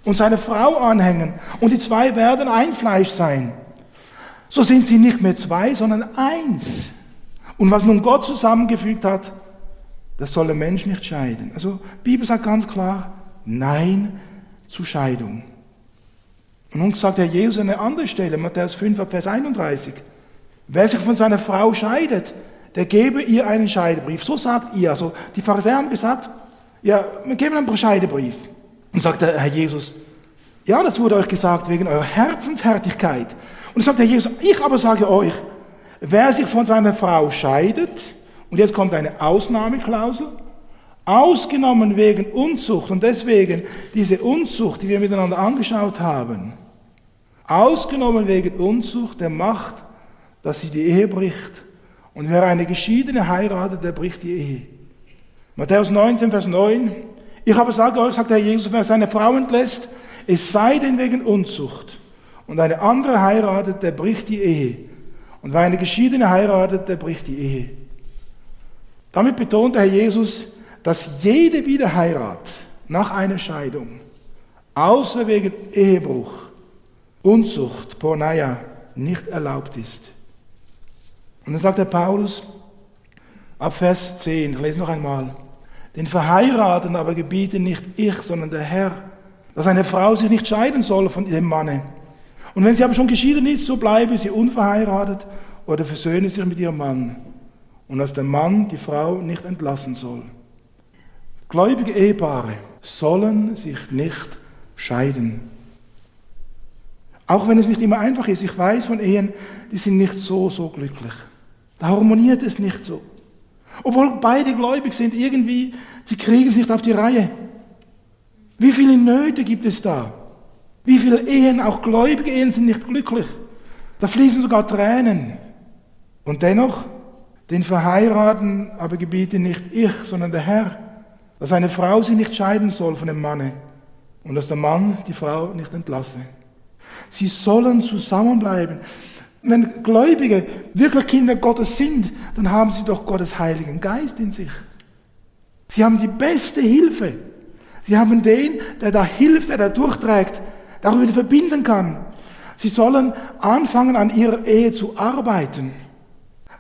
und seine Frau anhängen und die zwei werden ein Fleisch sein. So sind sie nicht mehr zwei, sondern eins. Und was nun Gott zusammengefügt hat, das soll der Mensch nicht scheiden. Also die Bibel sagt ganz klar, nein zu Scheidung. Und nun sagt Herr Jesus an einer anderen Stelle, Matthäus 5, Vers 31, wer sich von seiner Frau scheidet, der gebe ihr einen Scheidebrief. So sagt ihr. Also die Pharisäer haben gesagt, ja, wir geben einen Scheidebrief. Und sagt der Herr Jesus, ja, das wurde euch gesagt wegen eurer Herzenshärtigkeit. Und sagt der Jesus, ich aber sage euch, wer sich von seiner Frau scheidet, und jetzt kommt eine Ausnahmeklausel, ausgenommen wegen Unzucht und deswegen diese Unzucht, die wir miteinander angeschaut haben, ausgenommen wegen Unzucht, der macht, dass sie die Ehe bricht. Und wer eine Geschiedene heiratet, der bricht die Ehe. Matthäus 19, Vers 9. Ich aber sage euch, sagt der Herr Jesus, wer seine Frau entlässt, es sei denn wegen Unzucht, und eine andere heiratet, der bricht die Ehe. Und wer eine Geschiedene heiratet, der bricht die Ehe. Damit betont der Herr Jesus, dass jede Wiederheirat nach einer Scheidung, außer wegen Ehebruch, Unzucht, Porneia, nicht erlaubt ist. Und dann sagt der Paulus, ab Vers 10, ich lese noch einmal, den Verheirateten aber gebiete nicht ich, sondern der Herr, dass eine Frau sich nicht scheiden soll von dem Manne. Und wenn sie aber schon geschieden ist, so bleibe sie unverheiratet oder versöhne sich mit ihrem Mann. Und dass der Mann die Frau nicht entlassen soll. Gläubige Ehepaare sollen sich nicht scheiden. Auch wenn es nicht immer einfach ist. Ich weiß von Ehen, die sind nicht so, so glücklich. Da harmoniert es nicht so. Obwohl beide gläubig sind, irgendwie, sie kriegen es nicht auf die Reihe. Wie viele Nöte gibt es da? Wie viele Ehen, auch gläubige Ehen, sind nicht glücklich? Da fließen sogar Tränen. Und dennoch, den Verheiraten aber gebiete nicht ich, sondern der Herr, dass eine Frau sich nicht scheiden soll von dem Manne und dass der Mann die Frau nicht entlasse. Sie sollen zusammenbleiben. Wenn Gläubige wirklich Kinder Gottes sind, dann haben sie doch Gottes Heiligen Geist in sich. Sie haben die beste Hilfe. Sie haben den, der da hilft, der da durchträgt, wieder verbinden kann. Sie sollen anfangen, an ihrer Ehe zu arbeiten,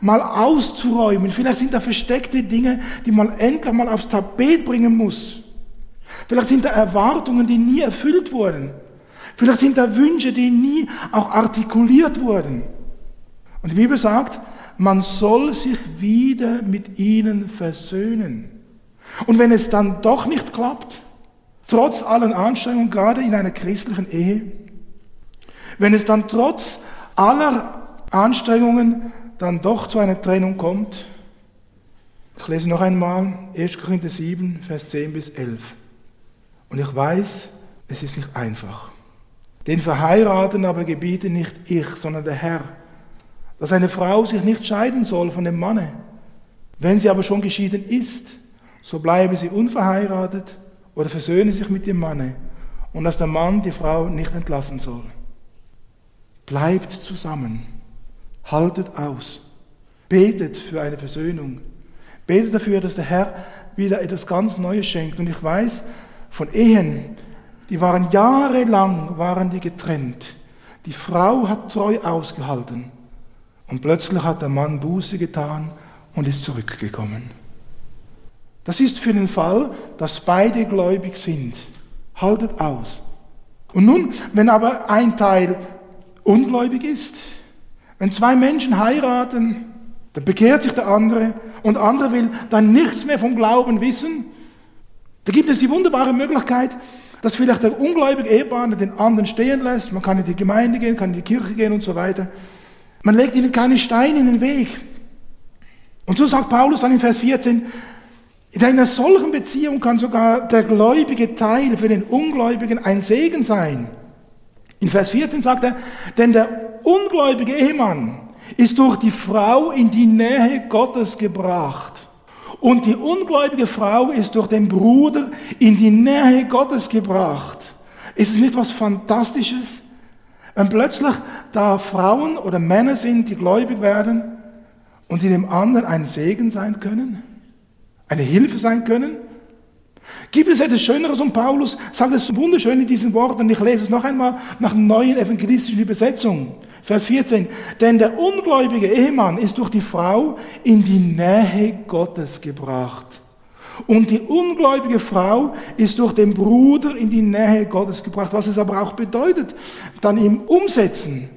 mal auszuräumen. Vielleicht sind da versteckte Dinge, die man endlich mal aufs Tapet bringen muss. Vielleicht sind da Erwartungen, die nie erfüllt wurden. Vielleicht sind da Wünsche, die nie auch artikuliert wurden. Und die Bibel sagt, man soll sich wieder mit ihnen versöhnen. Und wenn es dann doch nicht klappt, trotz allen Anstrengungen, gerade in einer christlichen Ehe, wenn es dann trotz aller Anstrengungen dann doch zu einer Trennung kommt, ich lese noch einmal 1. Korinther 7, Vers 10 bis 11. Und ich weiß, es ist nicht einfach. Den Verheirateten aber gebiete nicht ich, sondern der Herr, dass eine Frau sich nicht scheiden soll von dem Manne. Wenn sie aber schon geschieden ist, so bleibe sie unverheiratet oder versöhne sich mit dem Manne und dass der Mann die Frau nicht entlassen soll. Bleibt zusammen, haltet aus, betet für eine Versöhnung, betet dafür, dass der Herr wieder etwas ganz Neues schenkt. Und ich weiß von Ehen, die waren jahrelang waren die getrennt. Die Frau hat treu ausgehalten und plötzlich hat der Mann Buße getan und ist zurückgekommen. Das ist für den Fall, dass beide gläubig sind. Haltet aus. Und nun, wenn aber ein Teil ungläubig ist, wenn zwei Menschen heiraten, dann bekehrt sich der andere und der andere will dann nichts mehr vom Glauben wissen, da gibt es die wunderbare Möglichkeit, dass vielleicht der ungläubige Ehepartner den anderen stehen lässt. Man kann in die Gemeinde gehen, kann in die Kirche gehen und so weiter. Man legt ihnen keine Steine in den Weg. Und so sagt Paulus dann in Vers 14, in einer solchen Beziehung kann sogar der gläubige Teil für den Ungläubigen ein Segen sein. In Vers 14 sagt er, denn der ungläubige Ehemann ist durch die Frau in die Nähe Gottes gebracht. Und die ungläubige Frau ist durch den Bruder in die Nähe Gottes gebracht. Ist es nicht was Fantastisches? Wenn plötzlich da Frauen oder Männer sind, die gläubig werden und die dem anderen ein Segen sein können? eine Hilfe sein können? Gibt es etwas Schöneres? Und Paulus sagt es wunderschön in diesen Worten. Ich lese es noch einmal nach neuen evangelistischen Übersetzung. Vers 14. Denn der ungläubige Ehemann ist durch die Frau in die Nähe Gottes gebracht. Und die ungläubige Frau ist durch den Bruder in die Nähe Gottes gebracht. Was es aber auch bedeutet, dann im Umsetzen.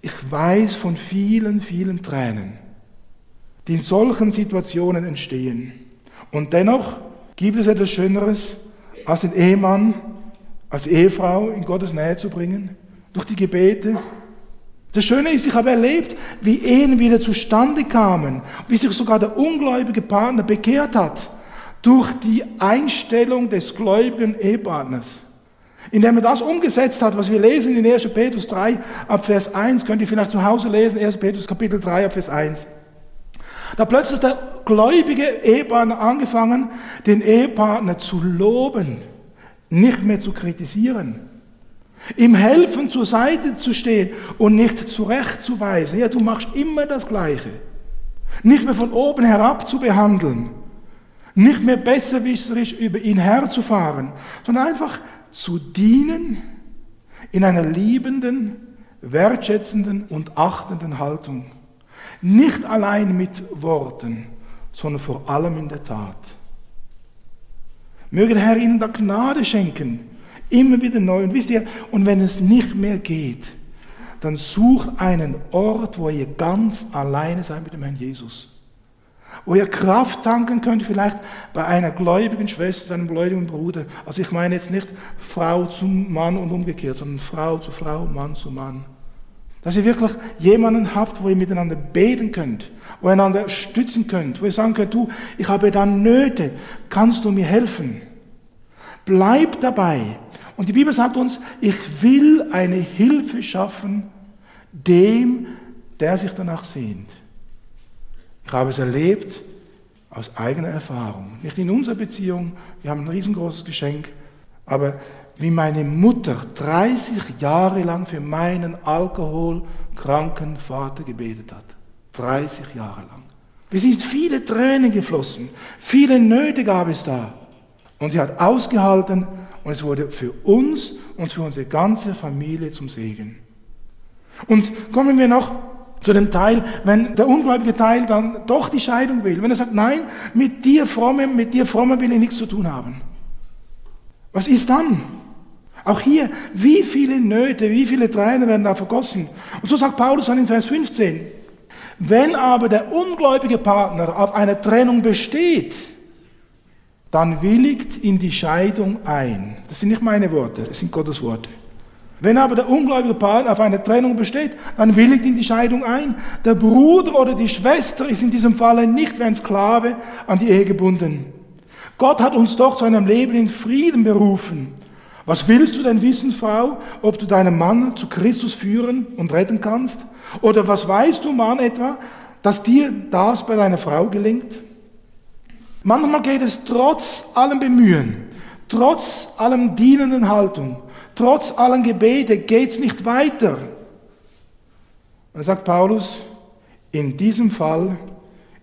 Ich weiß von vielen, vielen Tränen, die in solchen Situationen entstehen. Und dennoch gibt es etwas Schöneres, als den Ehemann, als Ehefrau in Gottes Nähe zu bringen, durch die Gebete. Das Schöne ist, ich habe erlebt, wie Ehen wieder zustande kamen, wie sich sogar der ungläubige Partner bekehrt hat, durch die Einstellung des gläubigen Ehepartners. Indem er das umgesetzt hat, was wir lesen in 1. Petrus 3 ab Vers 1, könnt ihr vielleicht zu Hause lesen, 1. Petrus Kapitel 3 ab Vers 1. Da plötzlich der gläubige Ehepartner angefangen, den Ehepartner zu loben, nicht mehr zu kritisieren, ihm helfen zur Seite zu stehen und nicht zurechtzuweisen. Ja, du machst immer das Gleiche. Nicht mehr von oben herab zu behandeln, nicht mehr besserwisserisch über ihn herzufahren, sondern einfach zu dienen in einer liebenden, wertschätzenden und achtenden Haltung. Nicht allein mit Worten, sondern vor allem in der Tat. Möge der Herr Ihnen da Gnade schenken, immer wieder neu. Und wisst ihr, und wenn es nicht mehr geht, dann sucht einen Ort, wo ihr ganz alleine seid mit dem Herrn Jesus. wo ihr Kraft tanken könnt, vielleicht bei einer gläubigen Schwester, einem gläubigen Bruder. Also ich meine jetzt nicht Frau zum Mann und umgekehrt, sondern Frau zu Frau, Mann zu Mann. Dass ihr wirklich jemanden habt, wo ihr miteinander beten könnt, wo ihr einander stützen könnt, wo ihr sagen könnt, du, ich habe da Nöte, kannst du mir helfen? Bleibt dabei. Und die Bibel sagt uns, ich will eine Hilfe schaffen dem, der sich danach sehnt. Ich habe es erlebt aus eigener Erfahrung. Nicht in unserer Beziehung, wir haben ein riesengroßes Geschenk, aber wie meine Mutter 30 Jahre lang für meinen alkoholkranken Vater gebetet hat. 30 Jahre lang. Wir sind viele Tränen geflossen, viele Nöte gab es da. Und sie hat ausgehalten und es wurde für uns und für unsere ganze Familie zum Segen. Und kommen wir noch zu dem Teil, wenn der ungläubige Teil dann doch die Scheidung will. Wenn er sagt, nein, mit dir fromme, mit dir fromme will ich nichts zu tun haben. Was ist dann? Auch hier, wie viele Nöte, wie viele Tränen werden da vergossen? Und so sagt Paulus dann in Vers 15, wenn aber der ungläubige Partner auf einer Trennung besteht, dann willigt in die Scheidung ein. Das sind nicht meine Worte, das sind Gottes Worte. Wenn aber der ungläubige Partner auf einer Trennung besteht, dann willigt in die Scheidung ein. Der Bruder oder die Schwester ist in diesem Falle nicht wie ein Sklave an die Ehe gebunden. Gott hat uns doch zu einem Leben in Frieden berufen. Was willst du denn wissen, Frau, ob du deinen Mann zu Christus führen und retten kannst? Oder was weißt du, Mann, etwa, dass dir das bei deiner Frau gelingt? Manchmal geht es trotz allem Bemühen, trotz allem dienenden Haltung, trotz allen Gebete geht es nicht weiter. Dann sagt Paulus, in diesem Fall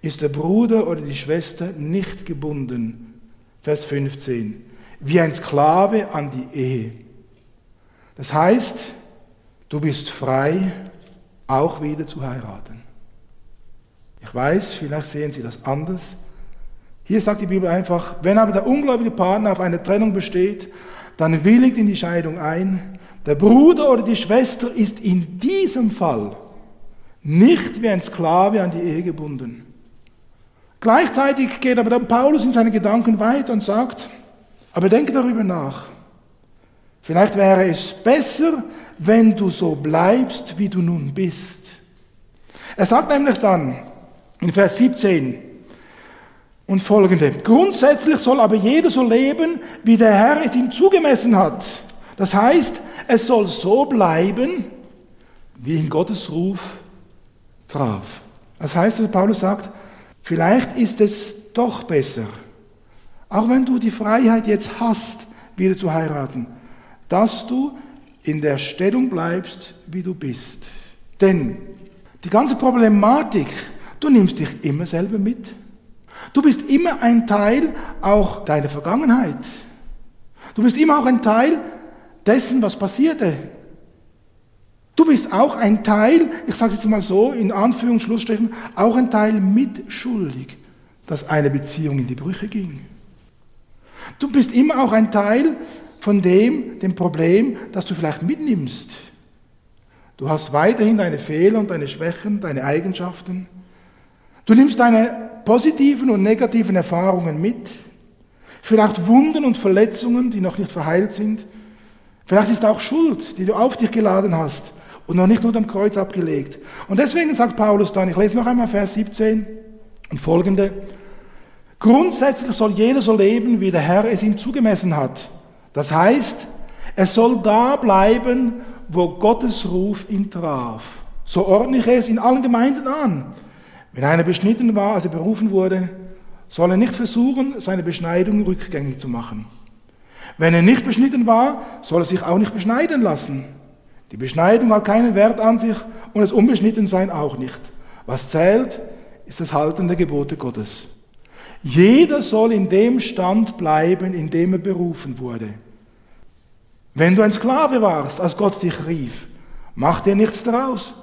ist der Bruder oder die Schwester nicht gebunden. Vers 15. Wie ein Sklave an die Ehe. Das heißt, du bist frei, auch wieder zu heiraten. Ich weiß, vielleicht sehen Sie das anders. Hier sagt die Bibel einfach, wenn aber der ungläubige Partner auf eine Trennung besteht, dann willigt in die Scheidung ein. Der Bruder oder die Schwester ist in diesem Fall nicht wie ein Sklave an die Ehe gebunden. Gleichzeitig geht aber dann Paulus in seine Gedanken weiter und sagt, aber denke darüber nach. Vielleicht wäre es besser, wenn du so bleibst, wie du nun bist. Er sagt nämlich dann in Vers 17, und folgende. Grundsätzlich soll aber jeder so leben, wie der Herr es ihm zugemessen hat. Das heißt, es soll so bleiben, wie ihn Gottes Ruf traf. Das heißt, Paulus sagt, vielleicht ist es doch besser, auch wenn du die Freiheit jetzt hast, wieder zu heiraten, dass du in der Stellung bleibst, wie du bist. Denn die ganze Problematik, du nimmst dich immer selber mit. Du bist immer ein Teil auch deiner Vergangenheit. Du bist immer auch ein Teil dessen, was passierte. Du bist auch ein Teil, ich sage es jetzt mal so, in Anführungs- Schlussstrichen, auch ein Teil mitschuldig, dass eine Beziehung in die Brüche ging. Du bist immer auch ein Teil von dem, dem Problem, das du vielleicht mitnimmst. Du hast weiterhin deine Fehler und deine Schwächen, deine Eigenschaften. Du nimmst deine positiven und negativen Erfahrungen mit, vielleicht Wunden und Verletzungen, die noch nicht verheilt sind. Vielleicht ist auch Schuld, die du auf dich geladen hast und noch nicht nur am Kreuz abgelegt. Und deswegen sagt Paulus dann, ich lese noch einmal Vers 17 und folgende, grundsätzlich soll jeder so leben, wie der Herr es ihm zugemessen hat. Das heißt, er soll da bleiben, wo Gottes Ruf ihn traf. So ordne ich es in allen Gemeinden an. Wenn einer beschnitten war, als er berufen wurde, soll er nicht versuchen, seine Beschneidung rückgängig zu machen. Wenn er nicht beschnitten war, soll er sich auch nicht beschneiden lassen. Die Beschneidung hat keinen Wert an sich und das Unbeschnittensein auch nicht. Was zählt, ist das Halten der Gebote Gottes. Jeder soll in dem Stand bleiben, in dem er berufen wurde. Wenn du ein Sklave warst, als Gott dich rief, mach dir nichts daraus.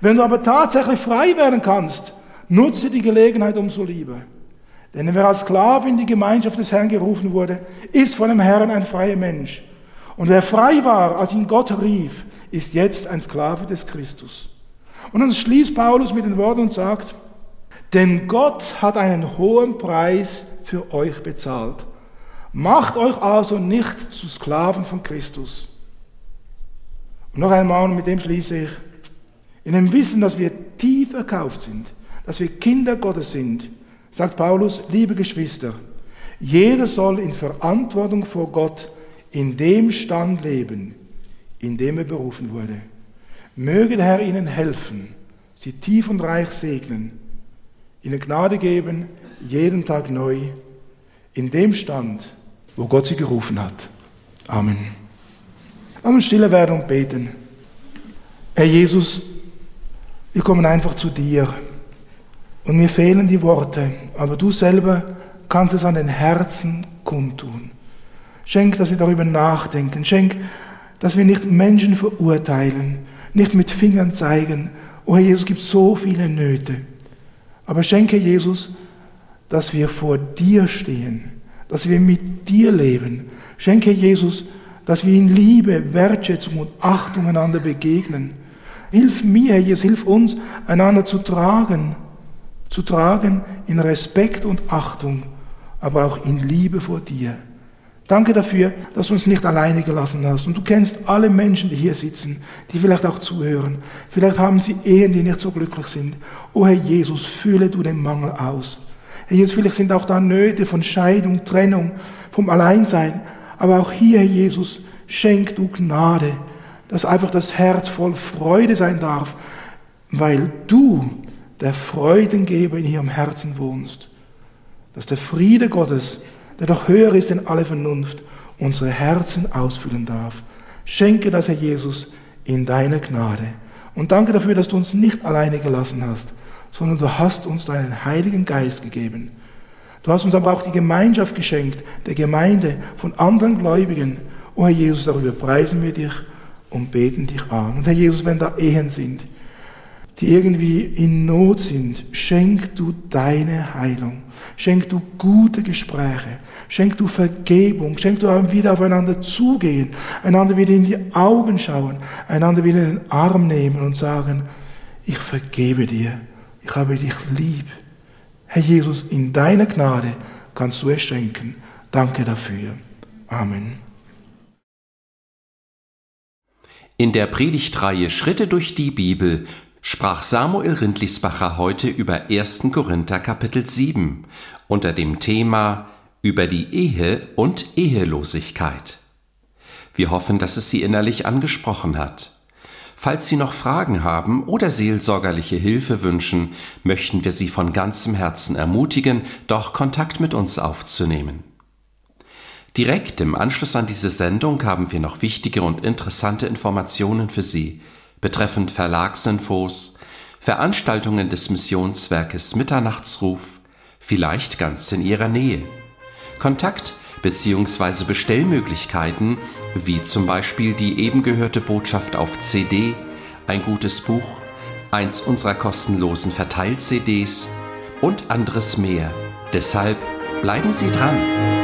Wenn du aber tatsächlich frei werden kannst, Nutze die Gelegenheit umso lieber. Denn wer als Sklave in die Gemeinschaft des Herrn gerufen wurde, ist von dem Herrn ein freier Mensch. Und wer frei war, als ihn Gott rief, ist jetzt ein Sklave des Christus. Und dann schließt Paulus mit den Worten und sagt, Denn Gott hat einen hohen Preis für euch bezahlt. Macht euch also nicht zu Sklaven von Christus. Und noch einmal, mit dem schließe ich, in dem Wissen, dass wir tief erkauft sind, dass wir Kinder Gottes sind, sagt Paulus, liebe Geschwister, jeder soll in Verantwortung vor Gott in dem Stand leben, in dem er berufen wurde. Möge der Herr ihnen helfen, sie tief und reich segnen, ihnen Gnade geben, jeden Tag neu, in dem Stand, wo Gott sie gerufen hat. Amen. Uns stille werden und beten. Herr Jesus, wir kommen einfach zu dir und mir fehlen die Worte, aber du selber kannst es an den Herzen kundtun. Schenk, dass wir darüber nachdenken. Schenk, dass wir nicht Menschen verurteilen, nicht mit Fingern zeigen. Oh Herr Jesus, es gibt so viele Nöte. Aber schenke Jesus, dass wir vor dir stehen, dass wir mit dir leben. Schenke Jesus, dass wir in Liebe, Wertschätzung und Achtung einander begegnen. Hilf mir, Jesus, hilf uns, einander zu tragen, zu tragen in Respekt und Achtung, aber auch in Liebe vor dir. Danke dafür, dass du uns nicht alleine gelassen hast. Und du kennst alle Menschen, die hier sitzen, die vielleicht auch zuhören. Vielleicht haben sie Ehen, die nicht so glücklich sind. O Herr Jesus, fühle du den Mangel aus. Herr Jesus, vielleicht sind auch da Nöte von Scheidung, Trennung, vom Alleinsein. Aber auch hier, Herr Jesus, schenk du Gnade, dass einfach das Herz voll Freude sein darf, weil du der Freudengeber in ihrem Herzen wohnst. Dass der Friede Gottes, der doch höher ist in alle Vernunft, unsere Herzen ausfüllen darf. Schenke das, Herr Jesus, in deiner Gnade. Und danke dafür, dass du uns nicht alleine gelassen hast, sondern du hast uns deinen Heiligen Geist gegeben. Du hast uns aber auch die Gemeinschaft geschenkt, der Gemeinde von anderen Gläubigen. O Herr Jesus, darüber preisen wir dich und beten dich an. Und Herr Jesus, wenn da Ehen sind, die irgendwie in Not sind, schenk du deine Heilung. Schenk du gute Gespräche. Schenk du Vergebung. Schenk du wieder aufeinander zugehen, einander wieder in die Augen schauen, einander wieder in den Arm nehmen und sagen, ich vergebe dir. Ich habe dich lieb. Herr Jesus, in deiner Gnade kannst du es schenken. Danke dafür. Amen. In der Predigtreihe Schritte durch die Bibel sprach Samuel Rindlisbacher heute über 1. Korinther Kapitel 7 unter dem Thema über die Ehe und Ehelosigkeit. Wir hoffen, dass es Sie innerlich angesprochen hat. Falls Sie noch Fragen haben oder seelsorgerliche Hilfe wünschen, möchten wir Sie von ganzem Herzen ermutigen, doch Kontakt mit uns aufzunehmen. Direkt im Anschluss an diese Sendung haben wir noch wichtige und interessante Informationen für Sie betreffend Verlagsinfos, Veranstaltungen des Missionswerkes Mitternachtsruf, vielleicht ganz in Ihrer Nähe. Kontakt bzw. Bestellmöglichkeiten, wie zum Beispiel die eben gehörte Botschaft auf CD, ein gutes Buch, eins unserer kostenlosen Verteilt-CDs und anderes mehr. Deshalb bleiben Sie dran!